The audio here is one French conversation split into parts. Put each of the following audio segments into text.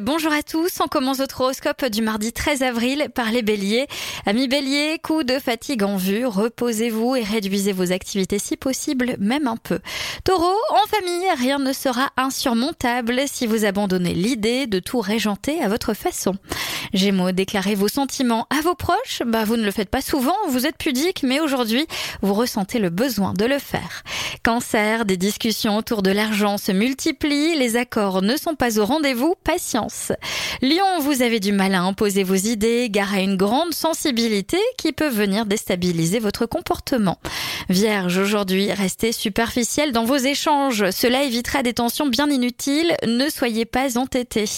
Bonjour à tous, on commence votre horoscope du mardi 13 avril par les béliers. Amis béliers, coup de fatigue en vue, reposez-vous et réduisez vos activités si possible, même un peu. Taureau, en famille, rien ne sera insurmontable si vous abandonnez l'idée de tout régenter à votre façon. Gémeaux, déclarez vos sentiments à vos proches, bah vous ne le faites pas souvent, vous êtes pudique, mais aujourd'hui, vous ressentez le besoin de le faire. Cancer, des discussions autour de l'argent se multiplient, les accords ne sont pas au rendez-vous, patience. Lion, vous avez du mal à imposer vos idées, gare à une grande sensibilité qui peut venir déstabiliser votre comportement. Vierge, aujourd'hui, restez superficiel dans vos échanges. Cela évitera des tensions bien inutiles. Ne soyez pas entêtés.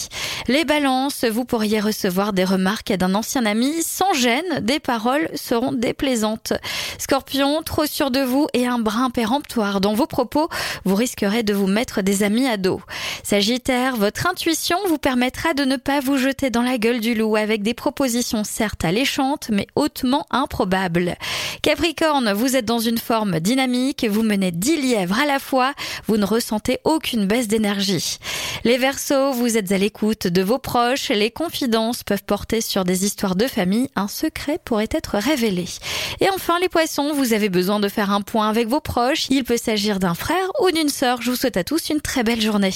Les balances, vous pourriez recevoir des remarques d'un ancien ami sans gêne. Des paroles seront déplaisantes. Scorpion, trop sûr de vous et un brin péremptoire dans vos propos, vous risquerez de vous mettre des amis à dos. Sagittaire, votre intuition vous permettra de ne pas vous jeter dans la gueule du loup avec des propositions certes alléchantes mais hautement improbables. Capricorne, vous êtes dans une forme dynamique, vous menez 10 lièvres à la fois, vous ne ressentez aucune baisse d'énergie. Les Verseaux, vous êtes à l'écoute de vos proches, les confidences peuvent porter sur des histoires de famille, un secret pourrait être révélé. Et enfin les Poissons, vous avez besoin de faire un point avec vos proches, il peut s'agir d'un frère ou d'une sœur. Je vous souhaite à tous une très belle journée.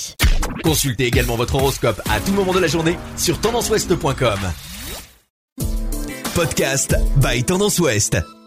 Consultez également votre horoscope à tout moment de la journée sur tendanceouest.com. Podcast by Tendance Ouest.